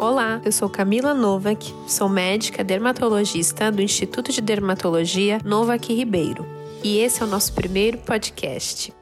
Olá, eu sou Camila Novak, sou médica dermatologista do Instituto de Dermatologia Novak Ribeiro e esse é o nosso primeiro podcast.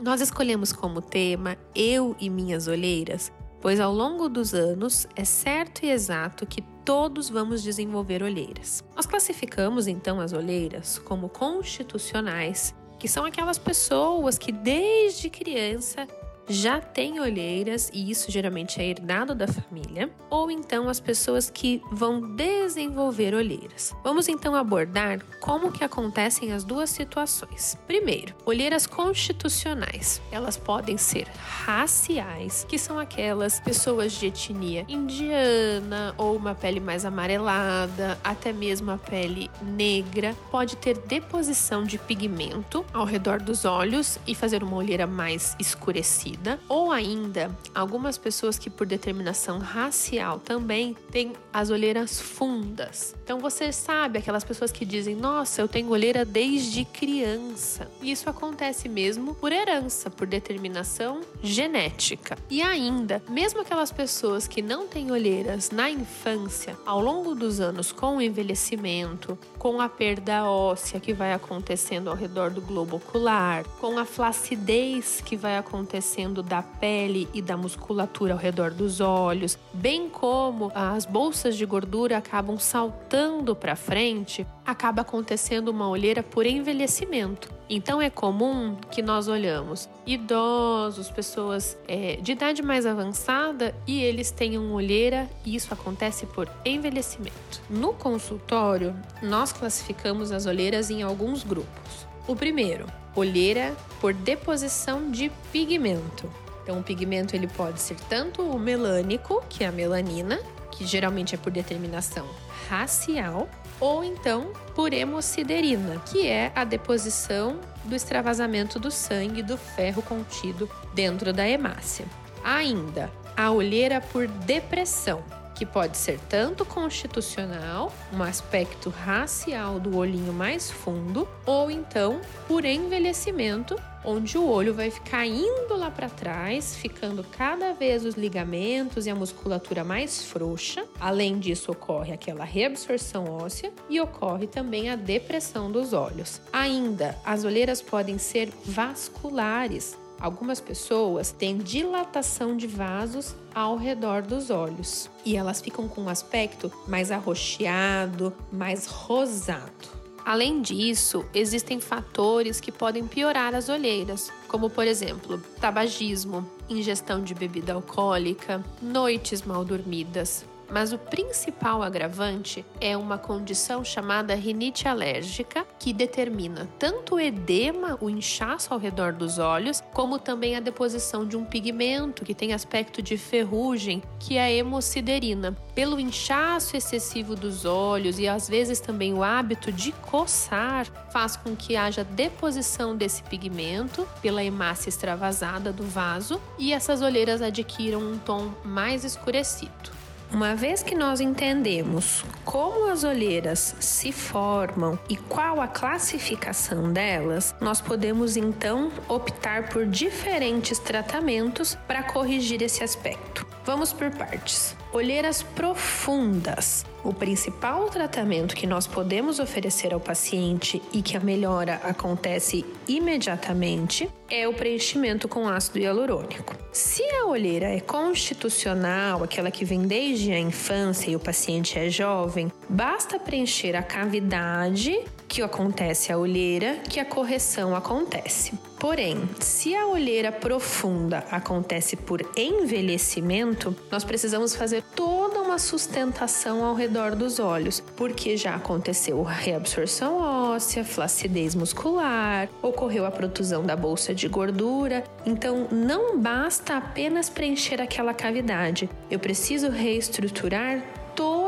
Nós escolhemos como tema Eu e Minhas Olheiras, pois ao longo dos anos é certo e exato que todos vamos desenvolver olheiras. Nós classificamos então as olheiras como constitucionais, que são aquelas pessoas que desde criança já têm olheiras e isso geralmente é herdado da família, ou então as pessoas que vão desenvolver olheiras. Vamos então abordar como que acontecem as duas situações. Primeiro, olheiras constitucionais. Elas podem ser raciais, que são aquelas pessoas de etnia indiana ou uma pele mais amarelada, até mesmo a pele negra, pode ter deposição de pigmento ao redor dos olhos e fazer uma olheira mais escurecida vida, ou ainda algumas pessoas que por determinação racial também têm as olheiras fundas. Então você sabe aquelas pessoas que dizem: "Nossa, eu tenho olheira desde criança". E isso acontece mesmo por herança, por determinação genética. E ainda, mesmo aquelas pessoas que não têm olheiras na infância, ao longo dos anos com o envelhecimento, com a perda óssea que vai acontecendo ao redor do globo ocular, com a flacidez que vai acontecendo da pele e da musculatura ao redor dos olhos, bem como as bolsas de gordura acabam saltando para frente, acaba acontecendo uma olheira por envelhecimento. Então é comum que nós olhamos idosos, pessoas é, de idade mais avançada e eles tenham olheira e isso acontece por envelhecimento. No consultório, nós classificamos as olheiras em alguns grupos. O primeiro, olheira por deposição de pigmento. Então, o pigmento ele pode ser tanto o melânico, que é a melanina, que geralmente é por determinação racial, ou então por hemociderina, que é a deposição do extravasamento do sangue do ferro contido dentro da hemácia. Ainda, a olheira por depressão, que pode ser tanto constitucional, um aspecto racial do olhinho mais fundo, ou então por envelhecimento, onde o olho vai ficar indo lá para trás, ficando cada vez os ligamentos e a musculatura mais frouxa. Além disso, ocorre aquela reabsorção óssea e ocorre também a depressão dos olhos. Ainda, as olheiras podem ser vasculares, Algumas pessoas têm dilatação de vasos ao redor dos olhos e elas ficam com um aspecto mais arroxeado, mais rosado. Além disso, existem fatores que podem piorar as olheiras, como por exemplo, tabagismo, ingestão de bebida alcoólica, noites mal dormidas, mas o principal agravante é uma condição chamada rinite alérgica, que determina tanto o edema, o inchaço ao redor dos olhos, como também a deposição de um pigmento que tem aspecto de ferrugem, que é a hemociderina. Pelo inchaço excessivo dos olhos e às vezes também o hábito de coçar, faz com que haja deposição desse pigmento pela hemácia extravasada do vaso e essas olheiras adquiram um tom mais escurecido. Uma vez que nós entendemos como as olheiras se formam e qual a classificação delas, nós podemos então optar por diferentes tratamentos para corrigir esse aspecto. Vamos por partes. Olheiras profundas. O principal tratamento que nós podemos oferecer ao paciente e que a melhora acontece imediatamente é o preenchimento com ácido hialurônico. Se a olheira é constitucional, aquela que vem desde a infância e o paciente é jovem, basta preencher a cavidade que acontece a olheira que a correção acontece. Porém, se a olheira profunda acontece por envelhecimento, nós precisamos fazer toda uma sustentação ao redor dos olhos, porque já aconteceu reabsorção óssea, flacidez muscular, ocorreu a protusão da bolsa de gordura. Então, não basta apenas preencher aquela cavidade. Eu preciso reestruturar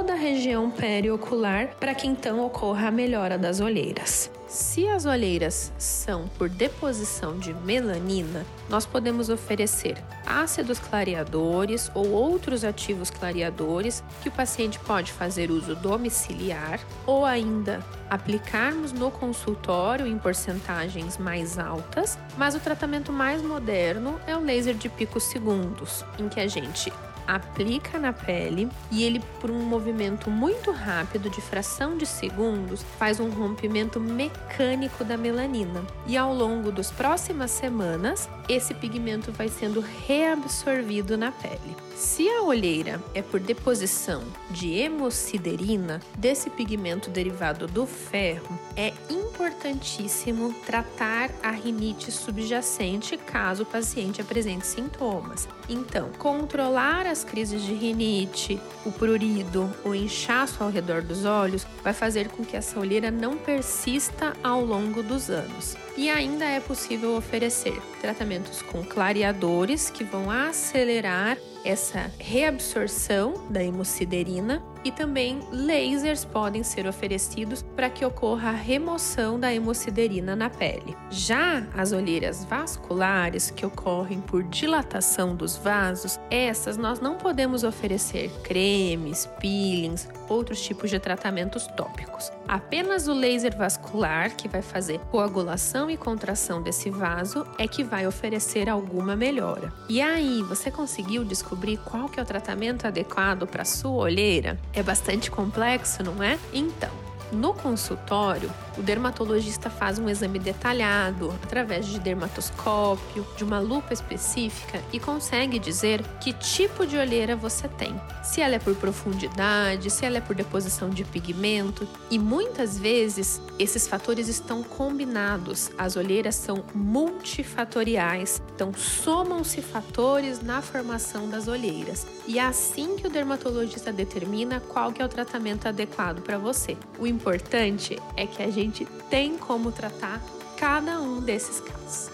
toda a região periocular para que então ocorra a melhora das olheiras. Se as olheiras são por deposição de melanina, nós podemos oferecer ácidos clareadores ou outros ativos clareadores que o paciente pode fazer uso domiciliar ou ainda aplicarmos no consultório em porcentagens mais altas, mas o tratamento mais moderno é o laser de picos segundos, em que a gente aplica na pele e ele, por um movimento muito rápido de fração de segundos, faz um rompimento mecânico da melanina. E ao longo das próximas semanas, esse pigmento vai sendo reabsorvido na pele. Se a olheira é por deposição de hemosiderina, desse pigmento derivado do ferro, é importantíssimo tratar a rinite subjacente caso o paciente apresente sintomas. Então, controlar as crises de rinite, o prurido, o inchaço ao redor dos olhos vai fazer com que essa olheira não persista ao longo dos anos. E ainda é possível oferecer tratamentos com clareadores que vão acelerar essa reabsorção da hemosiderina e também lasers podem ser oferecidos para que ocorra a remoção da hemosiderina na pele. Já as olheiras vasculares, que ocorrem por dilatação dos vasos, essas nós não podemos oferecer cremes, peelings, outros tipos de tratamentos tópicos. Apenas o laser vascular, que vai fazer coagulação e contração desse vaso, é que vai oferecer alguma melhora. E aí, você conseguiu descobrir qual que é o tratamento adequado para sua olheira? É bastante complexo, não é? Então, no consultório, o dermatologista faz um exame detalhado através de dermatoscópio, de uma lupa específica e consegue dizer que tipo de olheira você tem. Se ela é por profundidade, se ela é por deposição de pigmento, e muitas vezes esses fatores estão combinados. As olheiras são multifatoriais, então somam-se fatores na formação das olheiras. E é assim que o dermatologista determina qual que é o tratamento adequado para você. O importante é que a gente tem como tratar cada um desses casos.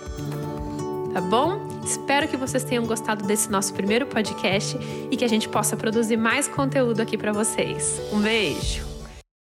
Tá bom? Espero que vocês tenham gostado desse nosso primeiro podcast e que a gente possa produzir mais conteúdo aqui para vocês. Um beijo!